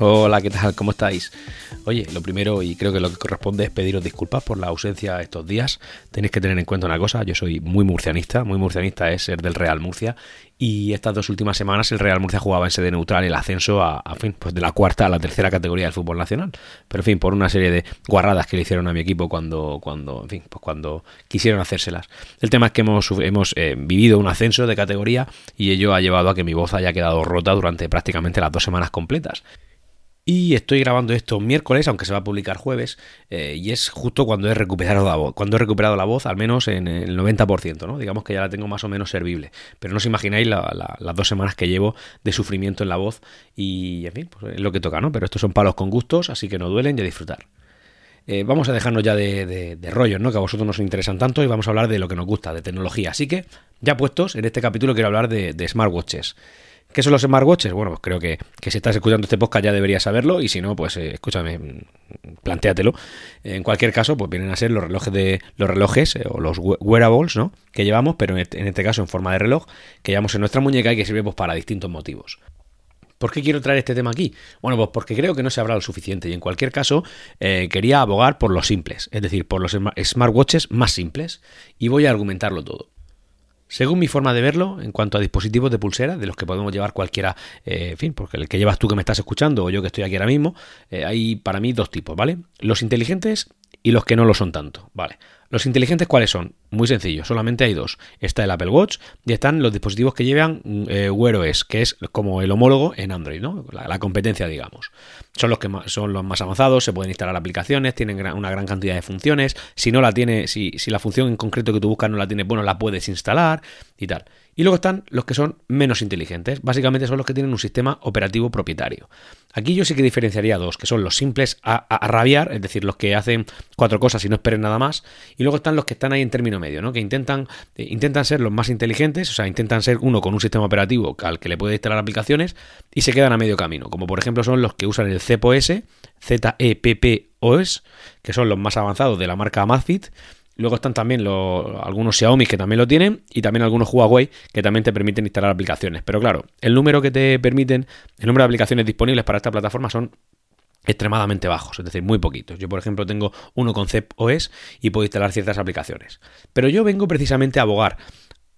Hola, ¿qué tal? ¿Cómo estáis? Oye, lo primero y creo que lo que corresponde es pediros disculpas por la ausencia estos días. Tenéis que tener en cuenta una cosa, yo soy muy murcianista, muy murcianista es ser del Real Murcia y estas dos últimas semanas el Real Murcia jugaba en sede neutral el ascenso a, fin, pues de la cuarta a la tercera categoría del fútbol nacional. Pero en fin, por una serie de guarradas que le hicieron a mi equipo cuando, cuando, en fin, pues cuando quisieron hacérselas. El tema es que hemos, hemos eh, vivido un ascenso de categoría y ello ha llevado a que mi voz haya quedado rota durante prácticamente las dos semanas completas. Y estoy grabando esto miércoles, aunque se va a publicar jueves, eh, y es justo cuando he recuperado la voz, cuando he recuperado la voz, al menos en el 90%, ¿no? Digamos que ya la tengo más o menos servible. Pero no os imagináis las dos semanas que llevo de sufrimiento en la voz, y en fin, pues es lo que toca, ¿no? Pero estos son palos con gustos, así que no duelen y a disfrutar. Eh, vamos a dejarnos ya de, rollos, ¿no? Que a vosotros nos interesan tanto y vamos a hablar de lo que nos gusta, de tecnología. Así que, ya puestos, en este capítulo quiero hablar de smartwatches. ¿Qué son los smartwatches? Bueno, pues creo que, si estás escuchando este podcast ya deberías saberlo y si no, pues eh, escúchame, mm, plantéatelo. En cualquier caso, pues vienen a ser los relojes de los relojes eh, o los wearables, ¿no? Que llevamos, pero en este, este, caso en forma de reloj, que llevamos en nuestra muñeca y que sirve pues, para distintos motivos. ¿Por qué quiero traer este tema aquí? Bueno, pues porque creo que no se habrá lo suficiente y en cualquier caso eh, quería abogar por los simples, es decir, por los smartwatches más simples y voy a argumentarlo todo. Según mi forma de verlo, en cuanto a dispositivos de pulsera, de los que podemos llevar cualquiera, eh, en fin, porque el que llevas tú que me estás escuchando o yo que estoy aquí ahora mismo, eh, hay para mí dos tipos, ¿vale? Los inteligentes y los que no lo son tanto, ¿vale? Los inteligentes, ¿cuáles son? Muy sencillo, solamente hay dos. Está el Apple Watch y están los dispositivos que llevan eh, Wear OS, que es como el homólogo en Android, ¿no? La, competencia, digamos. Son los que son los más avanzados, se pueden instalar aplicaciones, tienen una gran cantidad de funciones. Si no la tiene, si, si la función en concreto que tú buscas no la tiene, bueno, la puedes instalar y tal. Y luego están los que son menos inteligentes. Básicamente son los que tienen un sistema operativo propietario. Aquí yo sí que diferenciaría dos, que son los simples a, rabiar, es decir, los que hacen cuatro cosas y no esperen nada más. Y luego están los que están ahí en término medio, ¿no? Que intentan, eh, intentan ser los más inteligentes, o sea, intentan ser uno con un sistema operativo al que le puede instalar aplicaciones y se quedan a medio camino. Como por ejemplo son los que usan el CPOS, ZEPPOS, que son los más avanzados de la marca Amazfit Luego están también los, algunos Xiaomi que también lo tienen y también algunos Huawei que también te permiten instalar aplicaciones. Pero claro, el número que te permiten, el número de aplicaciones disponibles para esta plataforma son extremadamente bajos, es decir, muy poquitos. Yo, por ejemplo, tengo uno con OS y puedo instalar ciertas aplicaciones. Pero yo vengo precisamente a abogar,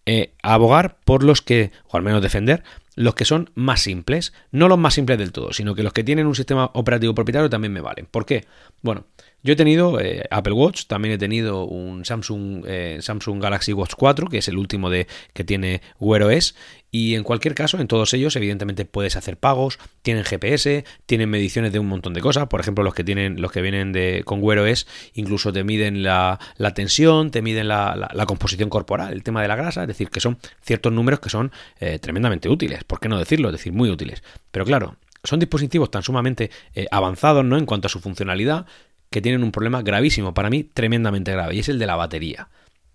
eh, a abogar por los que, o al menos defender, los que son más simples, no los más simples del todo, sino que los que tienen un sistema operativo propietario también me valen. ¿Por qué? Bueno, yo he tenido eh, Apple Watch, también he tenido un Samsung, eh, Samsung Galaxy Watch 4, que es el último de que tiene Wear OS, y en cualquier caso, en todos ellos, evidentemente puedes hacer pagos, tienen GPS, tienen mediciones de un montón de cosas. Por ejemplo, los que tienen, los que vienen de con Wear OS, incluso te miden la, tensión, te miden la, composición corporal, el tema de la grasa, es decir, que son ciertos números que son eh, tremendamente útiles. ¿Por qué no decirlo? Es decir, muy útiles. Pero claro, son dispositivos tan sumamente avanzados, ¿no? En cuanto a su funcionalidad, que tienen un problema gravísimo, para mí tremendamente grave, y es el de la batería.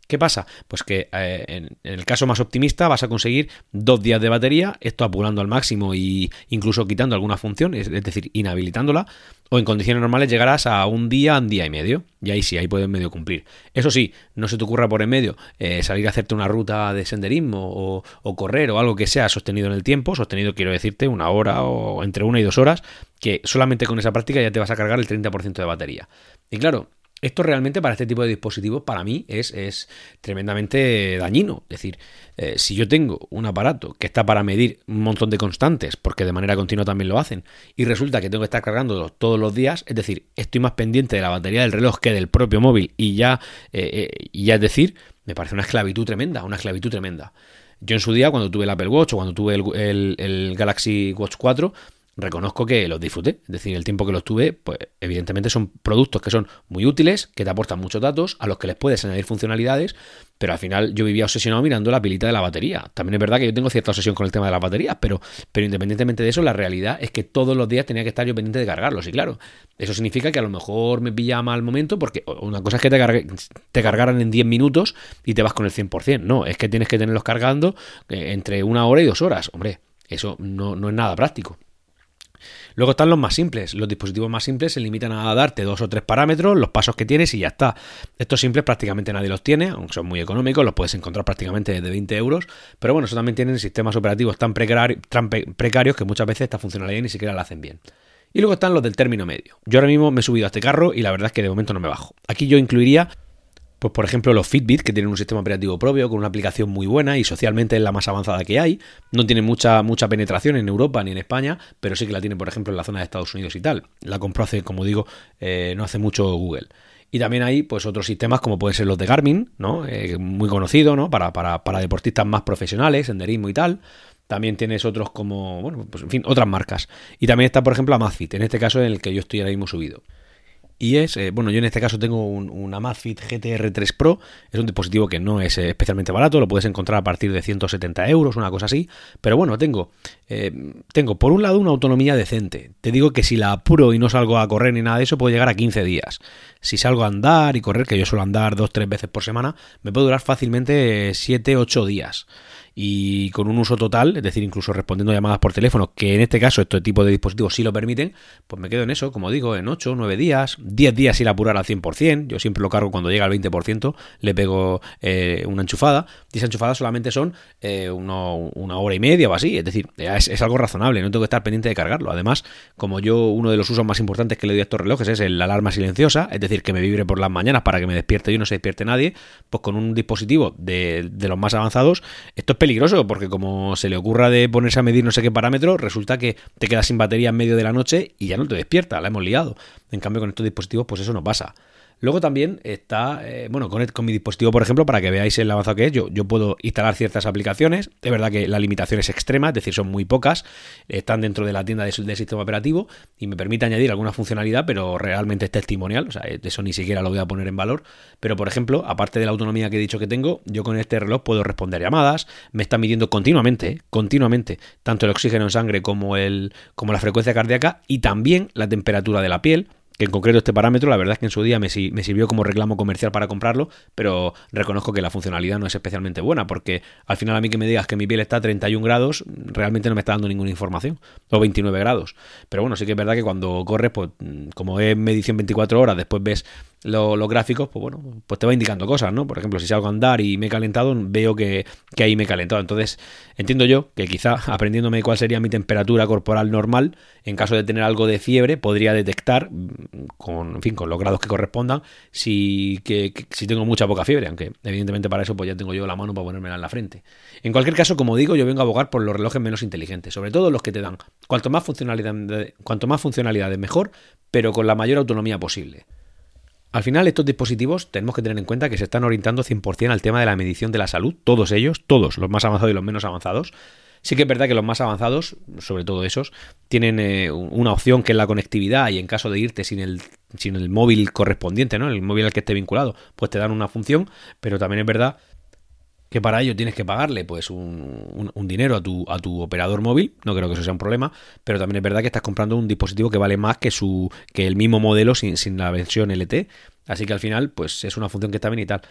¿Qué pasa? Pues que eh, en, el caso más optimista vas a conseguir dos días de batería, esto apurando al máximo y incluso quitando alguna función, es, decir, inhabilitándola, o en condiciones normales llegarás a un día, un día y medio, y ahí sí, ahí puedes medio cumplir. Eso sí, no se te ocurra por en medio eh, salir a hacerte una ruta de senderismo o, o, correr o algo que sea sostenido en el tiempo, sostenido quiero decirte una hora o entre una y dos horas, que solamente con esa práctica ya te vas a cargar el 30% de batería. Y claro, esto realmente para este tipo de dispositivos para mí es, es tremendamente dañino. Es decir, eh, si yo tengo un aparato que está para medir un montón de constantes, porque de manera continua también lo hacen, y resulta que tengo que estar cargándolo todos los días, es decir, estoy más pendiente de la batería del reloj que del propio móvil, y ya, eh, eh, ya es decir, me parece una esclavitud tremenda, una esclavitud tremenda. Yo en su día, cuando tuve el Apple Watch o cuando tuve el, el Galaxy Watch 4, reconozco que los disfruté. Es decir, el tiempo que los tuve, pues evidentemente son productos que son muy útiles, que te aportan muchos datos, a los que les puedes añadir funcionalidades, pero al final yo vivía obsesionado mirando la pilita de la batería. También es verdad que yo tengo cierta obsesión con el tema de las baterías, pero, pero independientemente de eso, la realidad es que todos los días tenía que estar yo pendiente de cargarlos. Y claro, eso significa que a lo mejor me pilla mal momento, porque una cosa es que te, te cargaran en 10 minutos y te vas con el 100%. No, es que tienes que tenerlos cargando eh, entre una hora y dos horas. Hombre, eso no, no es nada práctico. Luego están los más simples. Los dispositivos más simples se limitan a darte dos o tres parámetros, los pasos que tienes y ya está. Estos simples prácticamente nadie los tiene, aunque son muy económicos, los puedes encontrar prácticamente desde 20 euros. Pero bueno, eso también tienen sistemas operativos tan, precarios que muchas veces esta funcionalidad ni siquiera la hacen bien. Y luego están los del término medio. Yo ahora mismo me he subido a este carro y la verdad es que de momento no me bajo. Aquí yo incluiría pues por ejemplo los Fitbit, que tienen un sistema operativo propio, con una aplicación muy buena y socialmente es la más avanzada que hay. No tiene mucha, mucha penetración en Europa ni en España, pero sí que la tiene, por ejemplo, en la zona de Estados Unidos y tal. La compró hace, como digo, eh, no hace mucho Google. Y también hay pues otros sistemas como pueden ser los de Garmin, ¿no? Eh, muy conocido, ¿no? Para, para, para deportistas más profesionales, senderismo y tal. También tienes otros como, bueno, pues en fin, otras marcas. Y también está, por ejemplo, Amazfit, en este caso en el que yo estoy ahora mismo subido. Y es, eh, bueno, yo en este caso tengo un, un, Amazfit GTR3 Pro, es un dispositivo que no es eh, especialmente barato, lo puedes encontrar a partir de 170 euros, una cosa así, pero bueno, tengo, eh, tengo por un lado una autonomía decente, te digo que si la apuro y no salgo a correr ni nada de eso, puedo llegar a 15 días. Si salgo a andar y correr, que yo suelo andar 2-3 veces por semana, me puede durar fácilmente 7-8 días y con un uso total, es decir, incluso respondiendo llamadas por teléfono, que en este caso este tipo de dispositivos sí lo permiten, pues me quedo en eso, como digo, en 8, 9 días, 10 días ir a apurar al 100%, yo siempre lo cargo cuando llega al 20%, le pego eh, una enchufada, y esa enchufada solamente son eh, una hora y media o así, es decir, es, es, algo razonable, no tengo que estar pendiente de cargarlo. Además, como yo uno de los usos más importantes que le doy a estos relojes es la alarma silenciosa, es decir, que me vibre por las mañanas para que me despierte y no se despierte nadie, pues con un dispositivo de, de los más avanzados, esto es peligroso porque como se le ocurra de ponerse a medir no sé qué parámetro, resulta que te quedas sin batería en medio de la noche y ya no te despierta, la hemos liado. En cambio con estos dispositivos pues eso no pasa. Luego también está, eh, bueno, con, mi dispositivo, por ejemplo, para que veáis el avanzado que es, yo, yo puedo instalar ciertas aplicaciones. Es verdad que la limitación es extrema, es decir, son muy pocas, están dentro de la tienda del sistema operativo y me permite añadir alguna funcionalidad, pero realmente es testimonial, o sea, eso ni siquiera lo voy a poner en valor. Pero, por ejemplo, aparte de la autonomía que he dicho que tengo, yo con este reloj puedo responder llamadas, me está midiendo continuamente, continuamente, tanto el oxígeno en sangre como, el, como la frecuencia cardíaca y también la temperatura de la piel que en concreto este parámetro, la verdad es que en su día me, sirvió como reclamo comercial para comprarlo, pero reconozco que la funcionalidad no es especialmente buena, porque al final a mí que me digas que mi piel está a 31 grados, realmente no me está dando ninguna información, o 29 grados. Pero bueno, sí que es verdad que cuando corres, pues como es medición 24 horas, después ves los gráficos, pues bueno, pues te va indicando cosas, ¿no? Por ejemplo, si salgo a andar y me he calentado, veo que, que ahí me he calentado. Entonces, entiendo yo que quizá aprendiéndome cuál sería mi temperatura corporal normal, en caso de tener algo de fiebre, podría detectar, mm, con, en fin, con los grados que correspondan, si, que, que, si tengo mucha poca fiebre, aunque evidentemente para eso pues ya tengo yo la mano para ponérmela en la frente. En cualquier caso, como digo, yo vengo a abogar por los relojes menos inteligentes, sobre todo los que te dan cuanto más funcionalidad, cuanto más funcionalidades mejor, pero con la mayor autonomía posible. Al final, estos dispositivos tenemos que tener en cuenta que se están orientando 100% al tema de la medición de la salud, todos ellos, todos, los más avanzados y los menos avanzados. Sí que es verdad que los más avanzados, sobre todo esos, tienen eh, una opción que es la conectividad y en caso de irte sin el, sin el móvil correspondiente, ¿no? El móvil al que esté vinculado, pues te dan una función, pero también es verdad que para ello tienes que pagarle pues un, un, un, dinero a tu, a tu operador móvil, no creo que eso sea un problema, pero también es verdad que estás comprando un dispositivo que vale más que su que el mismo modelo sin, sin la versión LT, así que al final pues es una función que está bien y tal.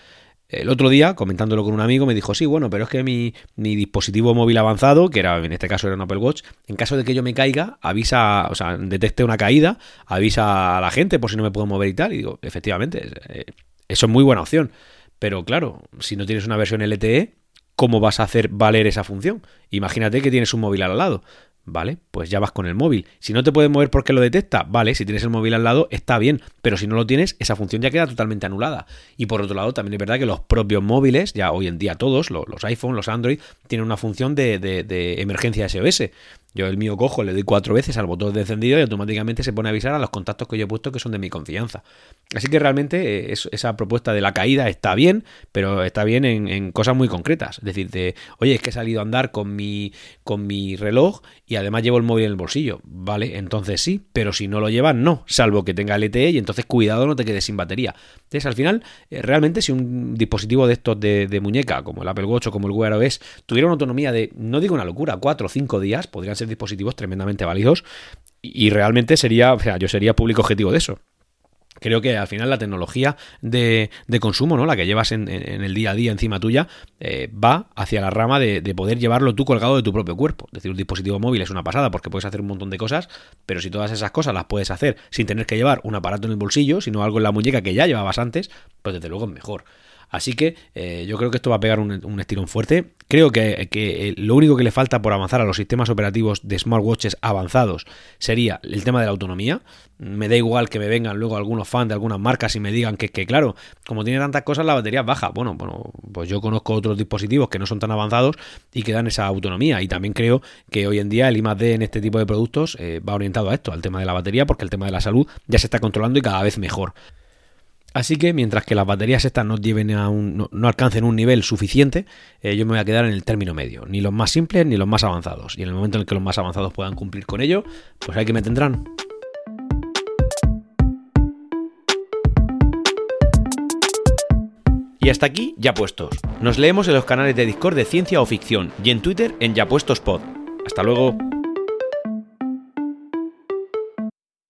El otro día, comentándolo con un amigo, me dijo, sí, bueno, pero es que mi, mi, dispositivo móvil avanzado, que era en este caso era un Apple Watch, en caso de que yo me caiga, avisa, o sea, detecte una caída, avisa a la gente por si no me puedo mover y tal. Y digo, efectivamente, eh, eso es muy buena opción. Pero claro, si no tienes una versión LTE, ¿cómo vas a hacer valer esa función? Imagínate que tienes un móvil al lado. Vale, pues ya vas con el móvil. Si no te puedes mover porque lo detecta, vale, si tienes el móvil al lado está bien, pero si no lo tienes, esa función ya queda totalmente anulada. Y por otro lado, también es verdad que los propios móviles, ya hoy en día todos, los, los iPhone, los Android, tienen una función de, de, de emergencia SOS. Yo el mío cojo, le doy cuatro veces al botón de encendido y automáticamente se pone a avisar a los contactos que yo he puesto que son de mi confianza. Así que realmente es, esa propuesta de la caída está bien, pero está bien en, en, cosas muy concretas. Es decir, de, oye, es que he salido a andar con mi, con mi reloj y además llevo el móvil en el bolsillo. Vale, entonces sí, pero si no lo llevas, no, salvo que tenga LTE y entonces cuidado, no te quedes sin batería. Entonces al final, eh, realmente si un dispositivo de estos de, de, muñeca, como el Apple Watch o como el Wear OS, tuviera una autonomía de, no digo una locura, cuatro o cinco días, podrían ser dispositivos tremendamente válidos y realmente sería, o sea, yo sería público objetivo de eso. Creo que al final la tecnología de, de consumo, ¿no? La que llevas en, en, el día a día encima tuya, eh, va hacia la rama de, de, poder llevarlo tú colgado de tu propio cuerpo. Es decir, un dispositivo móvil es una pasada porque puedes hacer un montón de cosas, pero si todas esas cosas las puedes hacer sin tener que llevar un aparato en el bolsillo, sino algo en la muñeca que ya llevabas antes, pues desde luego es mejor. Así que eh, yo creo que esto va a pegar un, estirón fuerte. Creo que, que, lo único que le falta por avanzar a los sistemas operativos de smartwatches avanzados sería el tema de la autonomía. Me da igual que me vengan luego algunos fans de algunas marcas y me digan que, claro, como tiene tantas cosas, la batería baja. Bueno, bueno, pues yo conozco otros dispositivos que no son tan avanzados y que dan esa autonomía. Y también creo que hoy en día el I+D en este tipo de productos eh, va orientado a esto, al tema de la batería, porque el tema de la salud ya se está controlando y cada vez mejor. Así que mientras que las baterías estas no, un, alcancen un nivel suficiente, eh, yo me voy a quedar en el término medio. Ni los más simples ni los más avanzados. Y en el momento en el que los más avanzados puedan cumplir con ello, pues hay que me tendrán. Y hasta aquí, ya puestos. Nos leemos en los canales de Discord de Ciencia o Ficción y en Twitter en Ya Puestos Pod. Hasta luego.